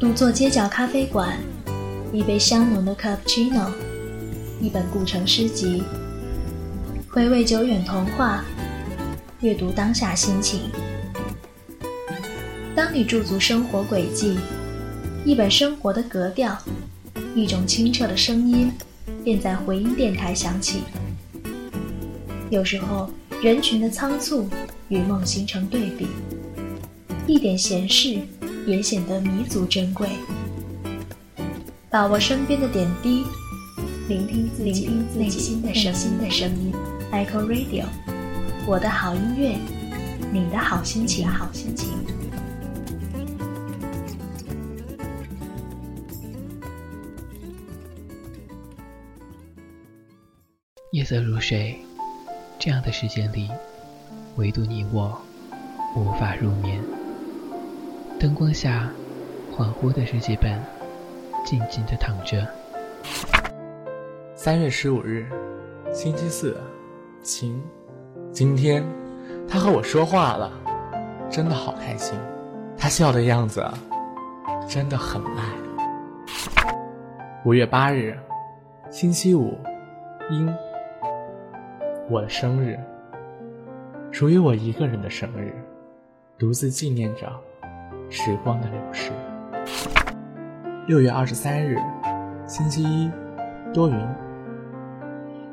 独坐街角咖啡馆，一杯香浓的 cappuccino，一本古城诗集，回味久远童话，阅读当下心情。当你驻足生活轨迹，一本生活的格调，一种清澈的声音，便在回音电台响起。有时候，人群的仓促与梦形成对比，一点闲事也显得弥足珍贵。把握身边的点滴，聆听自己内心的声音。Echo Radio，我的好音乐，你的好心情。好心情。夜色如水，这样的时间里，唯独你我无法入眠。灯光下，恍惚的日记本，静静的躺着。三月十五日，星期四，晴。今天他和我说话了，真的好开心。他笑的样子，真的很爱。五月八日，星期五，阴。我的生日，属于我一个人的生日，独自纪念着时光的流逝。六月二十三日，星期一，多云。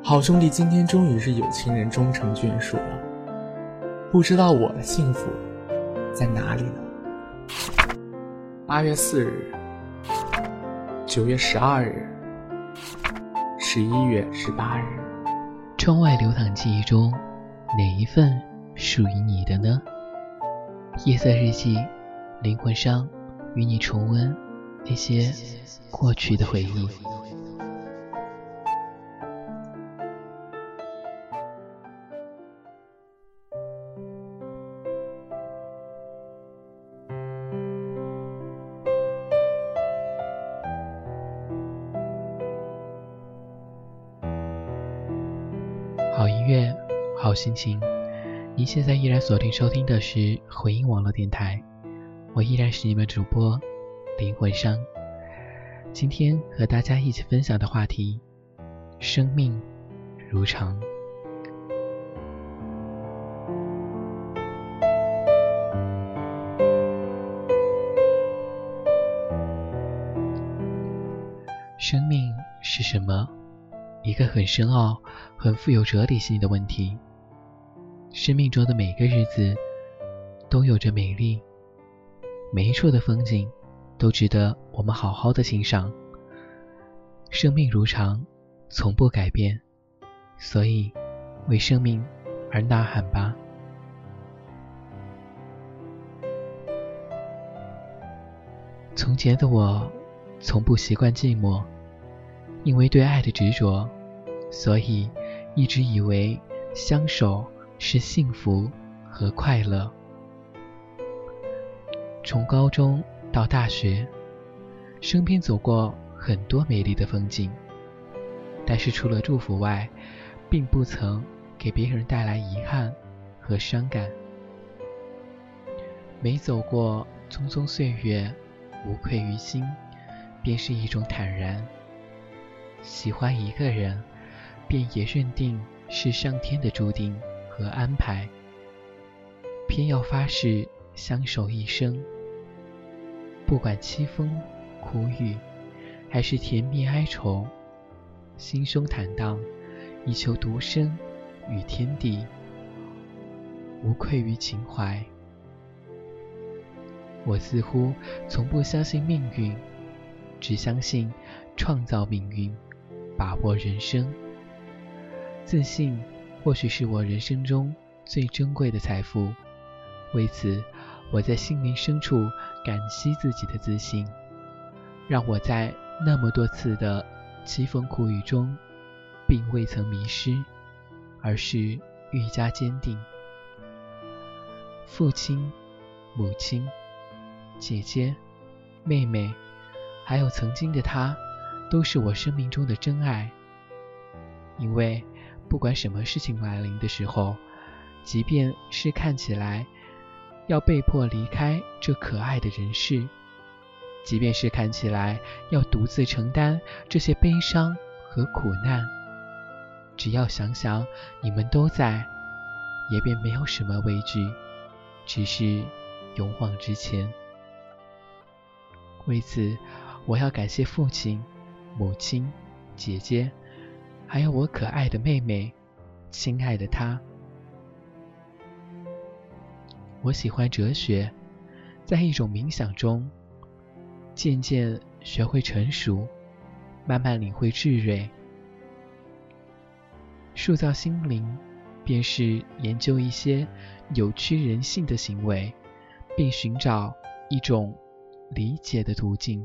好兄弟，今天终于是有情人终成眷属了，不知道我的幸福在哪里呢？八月四日，九月十二日，十一月十八日。窗外流淌记忆中，哪一份属于你的呢？夜色日记，灵魂上与你重温那些过去的回忆。好音乐，好心情。您现在依然锁定收听的是回音网络电台，我依然是你们主播灵魂商。今天和大家一起分享的话题：生命如常。生命是什么？一个很深奥、很富有哲理性的问题。生命中的每个日子都有着美丽，每一处的风景都值得我们好好的欣赏。生命如常，从不改变，所以为生命而呐喊吧。从前的我，从不习惯寂寞，因为对爱的执着。所以，一直以为相守是幸福和快乐。从高中到大学，身边走过很多美丽的风景，但是除了祝福外，并不曾给别人带来遗憾和伤感。每走过匆匆岁月，无愧于心，便是一种坦然。喜欢一个人。便也认定是上天的注定和安排，偏要发誓相守一生。不管凄风苦雨，还是甜蜜哀愁，心胸坦荡，以求独身与天地，无愧于情怀。我似乎从不相信命运，只相信创造命运，把握人生。自信或许是我人生中最珍贵的财富，为此，我在心灵深处感激自己的自信，让我在那么多次的凄风苦雨中，并未曾迷失，而是愈加坚定。父亲、母亲、姐姐、妹妹，还有曾经的他，都是我生命中的真爱，因为。不管什么事情来临的时候，即便是看起来要被迫离开这可爱的人世，即便是看起来要独自承担这些悲伤和苦难，只要想想你们都在，也便没有什么畏惧，只是勇往直前。为此，我要感谢父亲、母亲、姐姐，还有我可爱的妹妹，亲爱的她。我喜欢哲学，在一种冥想中，渐渐学会成熟，慢慢领会智慧。塑造心灵，便是研究一些扭曲人性的行为，并寻找一种理解的途径。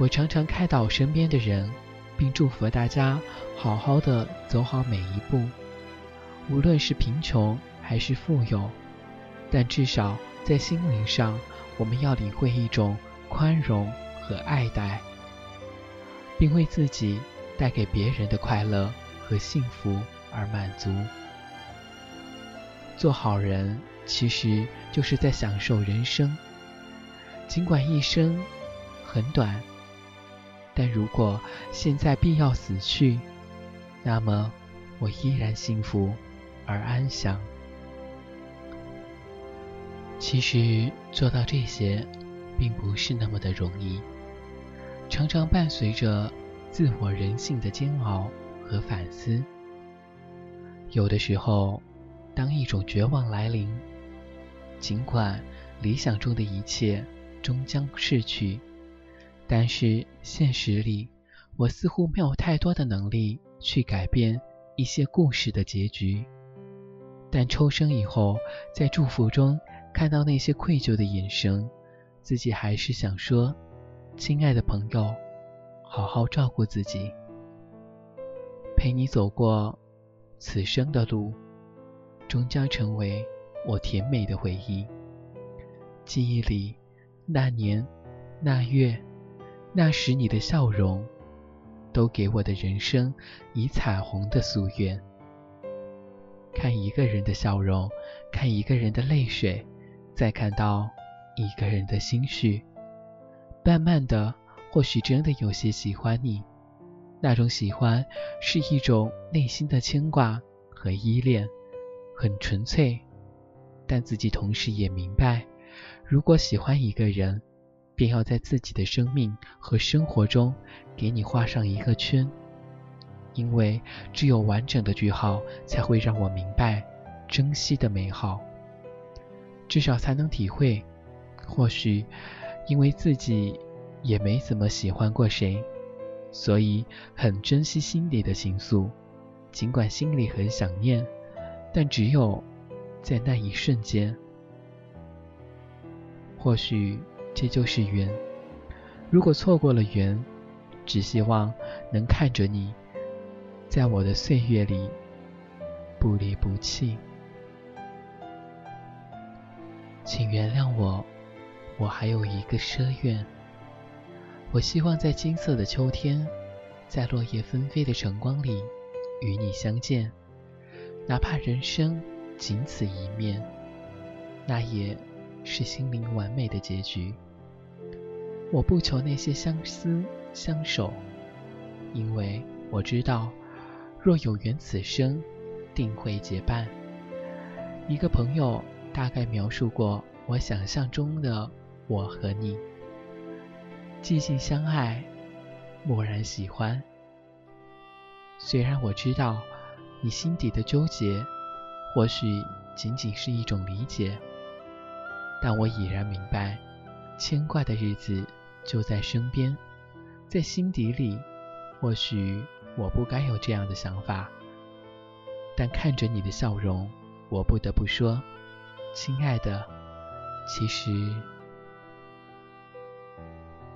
我常常开导身边的人，并祝福大家好好的走好每一步，无论是贫穷还是富有，但至少在心灵上，我们要领会一种宽容和爱戴，并为自己带给别人的快乐和幸福而满足。做好人其实就是在享受人生，尽管一生很短。但如果现在必要死去，那么我依然幸福而安详。其实做到这些，并不是那么的容易，常常伴随着自我人性的煎熬和反思。有的时候，当一种绝望来临，尽管理想中的一切终将逝去。但是现实里，我似乎没有太多的能力去改变一些故事的结局。但抽身以后，在祝福中看到那些愧疚的眼神，自己还是想说：“亲爱的朋友，好好照顾自己，陪你走过此生的路，终将成为我甜美的回忆。记忆里那年那月。”那时你的笑容，都给我的人生以彩虹的夙愿。看一个人的笑容，看一个人的泪水，再看到一个人的心绪。慢慢的，或许真的有些喜欢你。那种喜欢，是一种内心的牵挂和依恋，很纯粹。但自己同时也明白，如果喜欢一个人，便要在自己的生命和生活中给你画上一个圈，因为只有完整的句号，才会让我明白珍惜的美好，至少才能体会。或许因为自己也没怎么喜欢过谁，所以很珍惜心里的情愫，尽管心里很想念，但只有在那一瞬间。或许。这就是缘。如果错过了缘，只希望能看着你，在我的岁月里不离不弃。请原谅我，我还有一个奢愿。我希望在金色的秋天，在落叶纷飞的晨光里与你相见，哪怕人生仅此一面，那也。是心灵完美的结局。我不求那些相思相守，因为我知道，若有缘此生，定会结伴。一个朋友大概描述过我想象中的我和你：寂静相爱，蓦然喜欢。虽然我知道你心底的纠结，或许仅仅是一种理解。但我已然明白，牵挂的日子就在身边，在心底里。或许我不该有这样的想法，但看着你的笑容，我不得不说，亲爱的，其实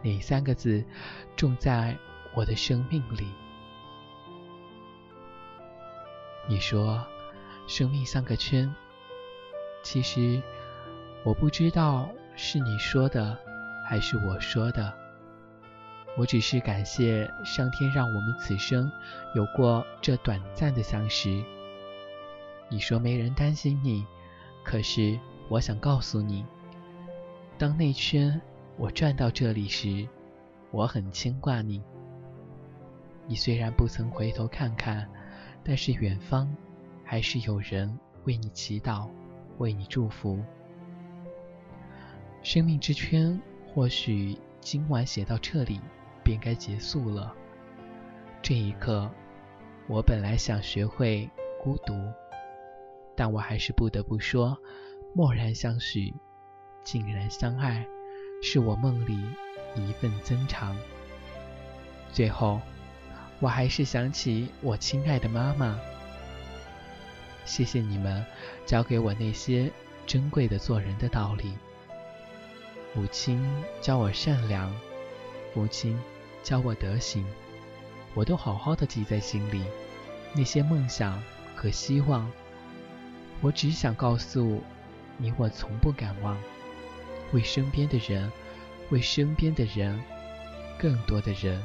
哪三个字种在我的生命里？你说，生命像个圈，其实我不知道是你说的，还是我说的。我只是感谢上天让我们此生有过这短暂的相识。你说没人担心你，可是我想告诉你，当那圈我转到这里时，我很牵挂你。你虽然不曾回头看看，但是远方还是有人为你祈祷，为你祝福。生命之圈或许今晚写到这里便该结束了。这一刻，我本来想学会孤独，但我还是不得不说，默然相许，竟然相爱，是我梦里一份增长。最后。我还是想起我亲爱的妈妈。谢谢你们教给我那些珍贵的做人的道理。母亲教我善良，父亲教我德行，我都好好的记在心里。那些梦想和希望，我只想告诉你，我从不敢忘。为身边的人，为身边的人，更多的人，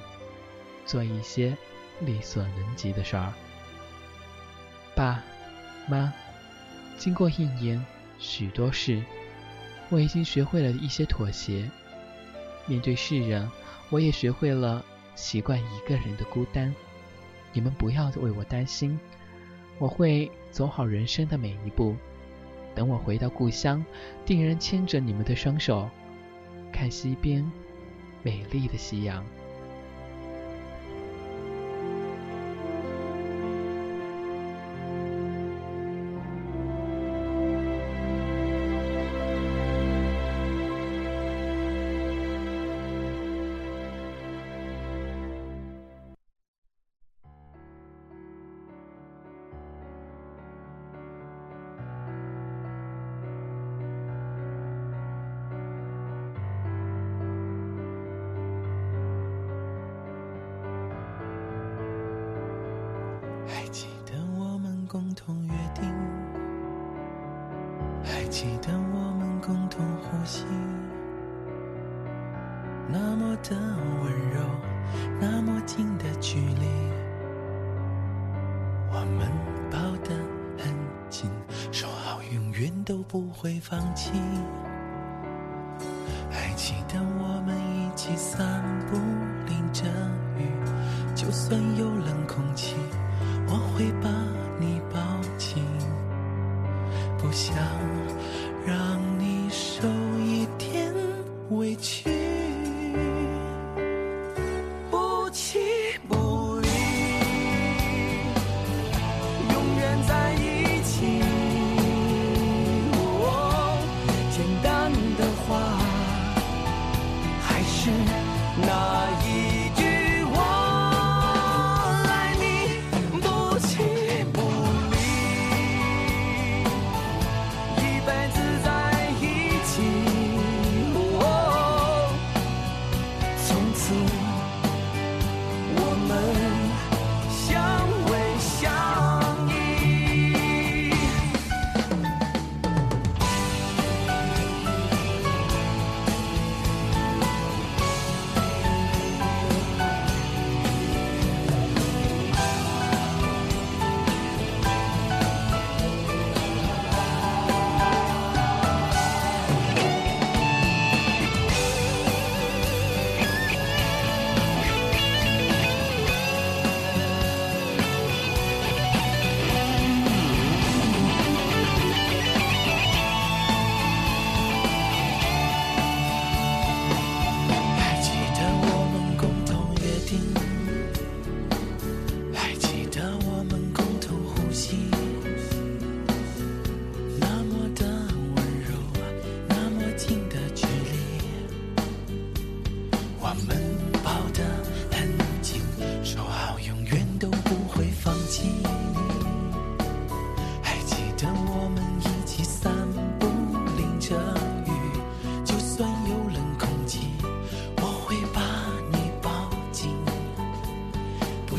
做一些。力所能及的事儿，爸妈，经过一年，许多事，我已经学会了一些妥协。面对世人，我也学会了习惯一个人的孤单。你们不要为我担心，我会走好人生的每一步。等我回到故乡，定然牵着你们的双手，看西边美丽的夕阳。约定，还记得我们共同呼吸，那么的温柔，那么近的距离，我们抱得很紧，说好永远都不会放弃。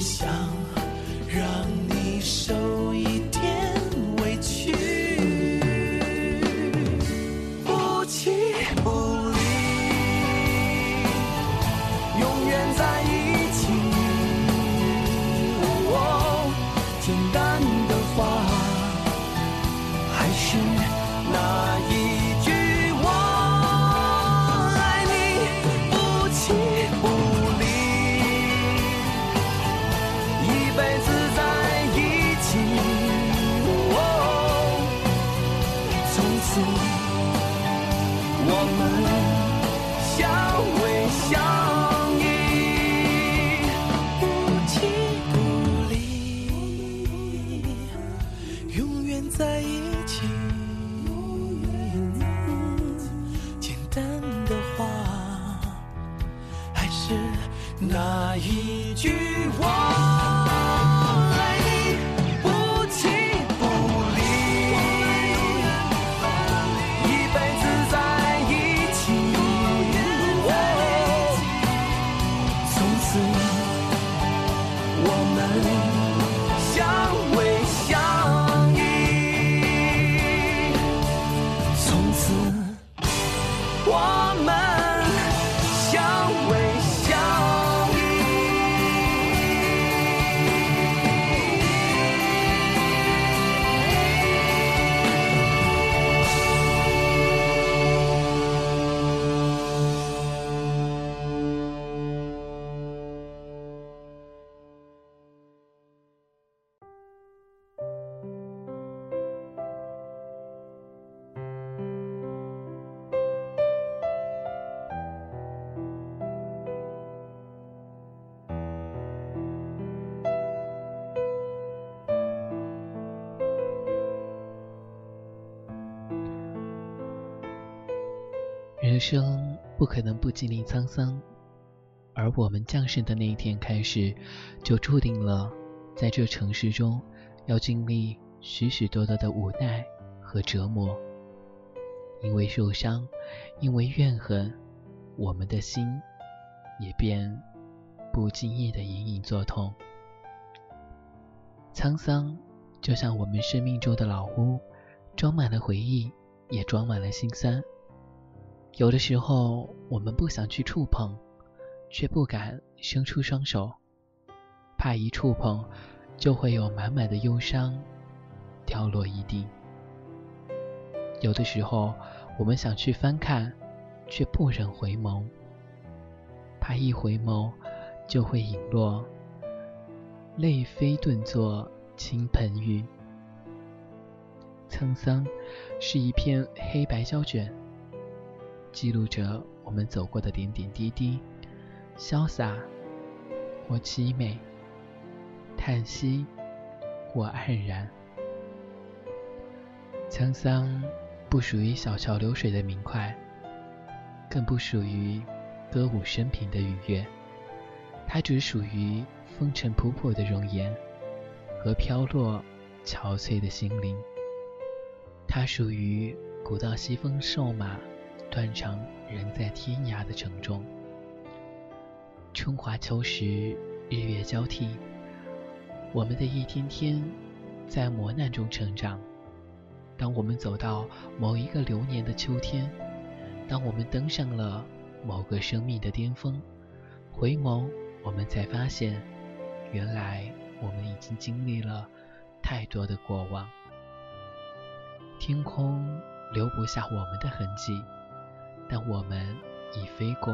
想一句话。生不可能不经历沧桑，而我们降生的那一天开始，就注定了在这城市中要经历许许多多的无奈和折磨。因为受伤，因为怨恨，我们的心也便不经意的隐隐作痛。沧桑就像我们生命中的老屋，装满了回忆，也装满了心酸。有的时候，我们不想去触碰，却不敢伸出双手，怕一触碰就会有满满的忧伤掉落一地。有的时候，我们想去翻看，却不忍回眸，怕一回眸就会引落泪飞顿作倾盆雨。沧桑是一片黑白胶卷。记录着我们走过的点点滴滴，潇洒或凄美，叹息或黯然。沧桑不属于小桥流水的明快，更不属于歌舞升平的愉悦，它只属于风尘仆仆的容颜和飘落憔悴的心灵。它属于古道西风瘦马。断肠人在天涯的城中，春华秋实，日月交替，我们的一天天在磨难中成长。当我们走到某一个流年的秋天，当我们登上了某个生命的巅峰，回眸，我们才发现，原来我们已经经历了太多的过往。天空留不下我们的痕迹。但我们已飞过，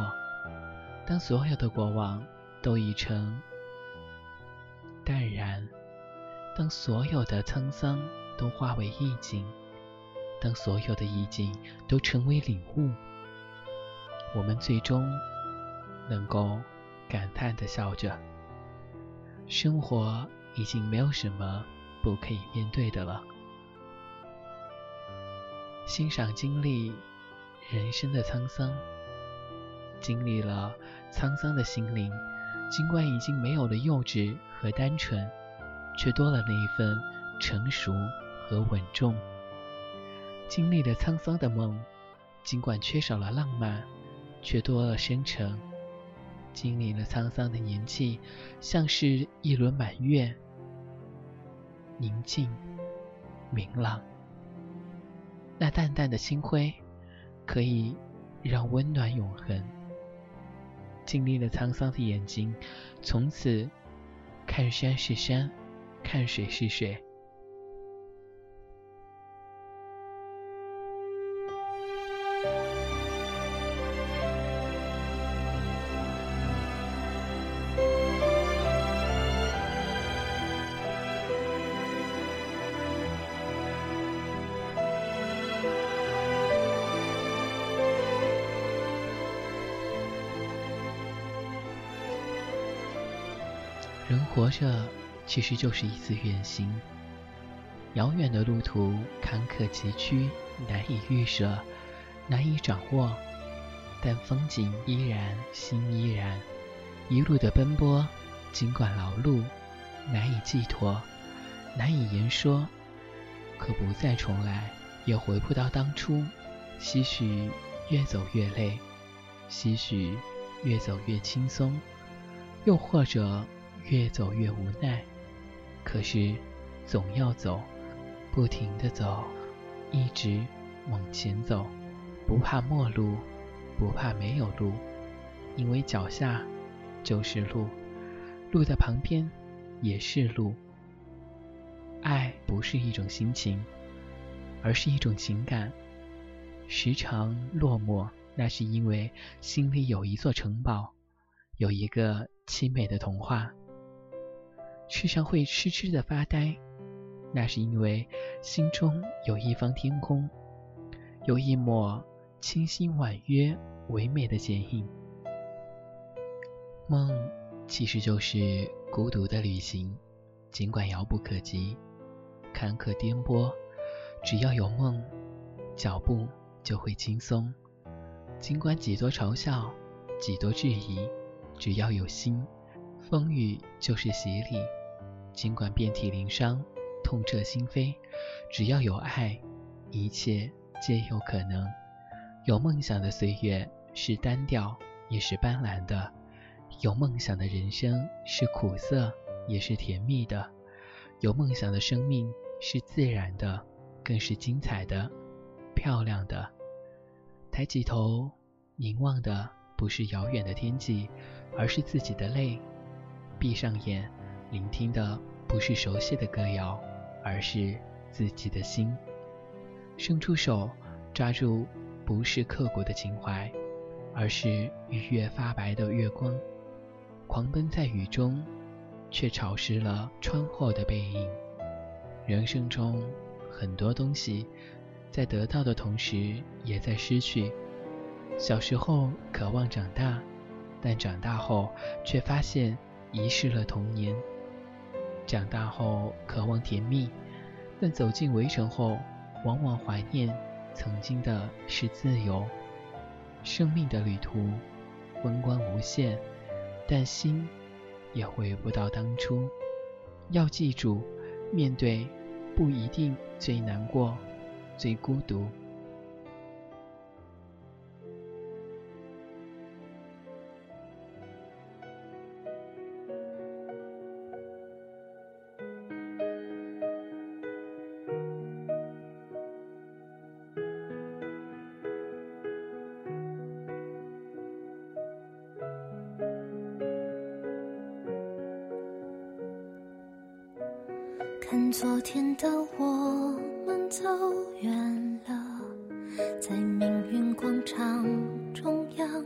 当所有的过往都已成淡然，当所有的沧桑都化为意境，当所有的意境都成为领悟，我们最终能够感叹的笑着：生活已经没有什么不可以面对的了。欣赏经历。人生的沧桑，经历了沧桑的心灵，尽管已经没有了幼稚和单纯，却多了那一份成熟和稳重。经历了沧桑的梦，尽管缺少了浪漫，却多了深沉。经历了沧桑的年纪，像是一轮满月，宁静明朗。那淡淡的星辉。可以让温暖永恒。经历了沧桑的眼睛，从此看山是山，看水是水。活着其实就是一次远行，遥远的路途坎坷崎岖，难以预设，难以掌握，但风景依然，心依然。一路的奔波，尽管劳碌，难以寄托，难以言说，可不再重来，也回不到当初。些许越走越累，些许越走越轻松，又或者。越走越无奈，可是总要走，不停的走，一直往前走，不怕陌路，不怕没有路，因为脚下就是路，路的旁边也是路。爱不是一种心情，而是一种情感，时常落寞，那是因为心里有一座城堡，有一个凄美的童话。时常会痴痴的发呆，那是因为心中有一方天空，有一抹清新婉约、唯美的剪影。梦其实就是孤独的旅行，尽管遥不可及、坎坷颠簸，只要有梦，脚步就会轻松。尽管几多嘲笑、几多质疑，只要有心，风雨就是洗礼。尽管遍体鳞伤、痛彻心扉，只要有爱，一切皆有可能。有梦想的岁月是单调，也是斑斓的；有梦想的人生是苦涩，也是甜蜜的；有梦想的生命是自然的，更是精彩的、漂亮的。抬起头，凝望的不是遥远的天际，而是自己的泪。闭上眼。聆听的不是熟悉的歌谣，而是自己的心。伸出手，抓住不是刻骨的情怀，而是愉悦发白的月光。狂奔在雨中，却潮湿了窗后的背影。人生中很多东西，在得到的同时，也在失去。小时候渴望长大，但长大后却发现遗失了童年。长大后渴望甜蜜，但走进围城后，往往怀念曾经的是自由。生命的旅途风光无限，但心也回不到当初。要记住，面对不一定最难过、最孤独。昨天的我们走远了，在命运广场中央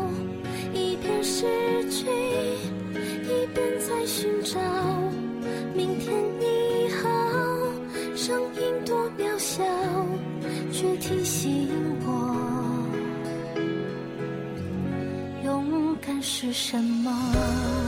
失去，一边在寻找。明天你好，声音多渺小，却提醒我，勇敢是什么。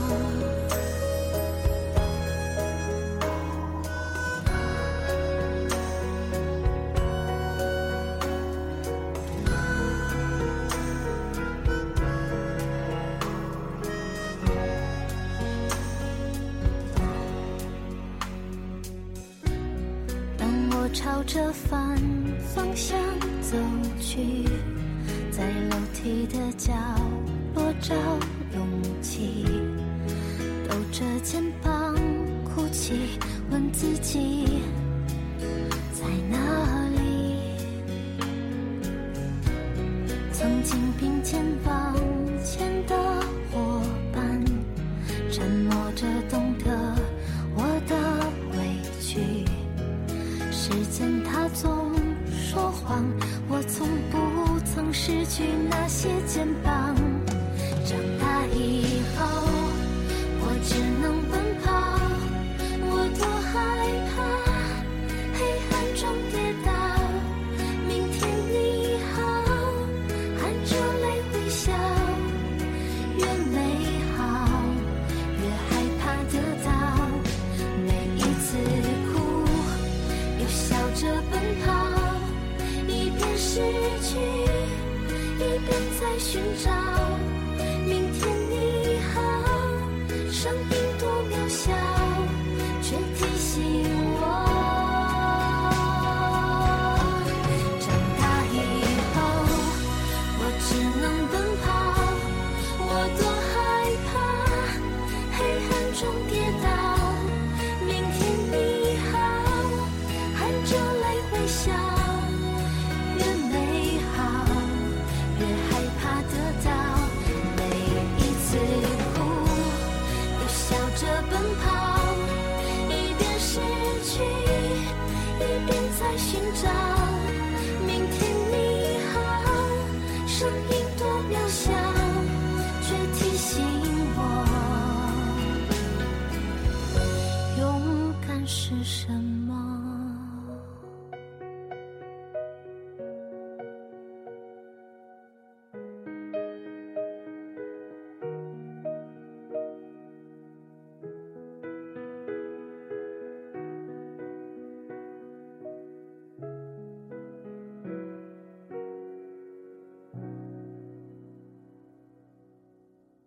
着反方向走去在楼梯的角落找勇气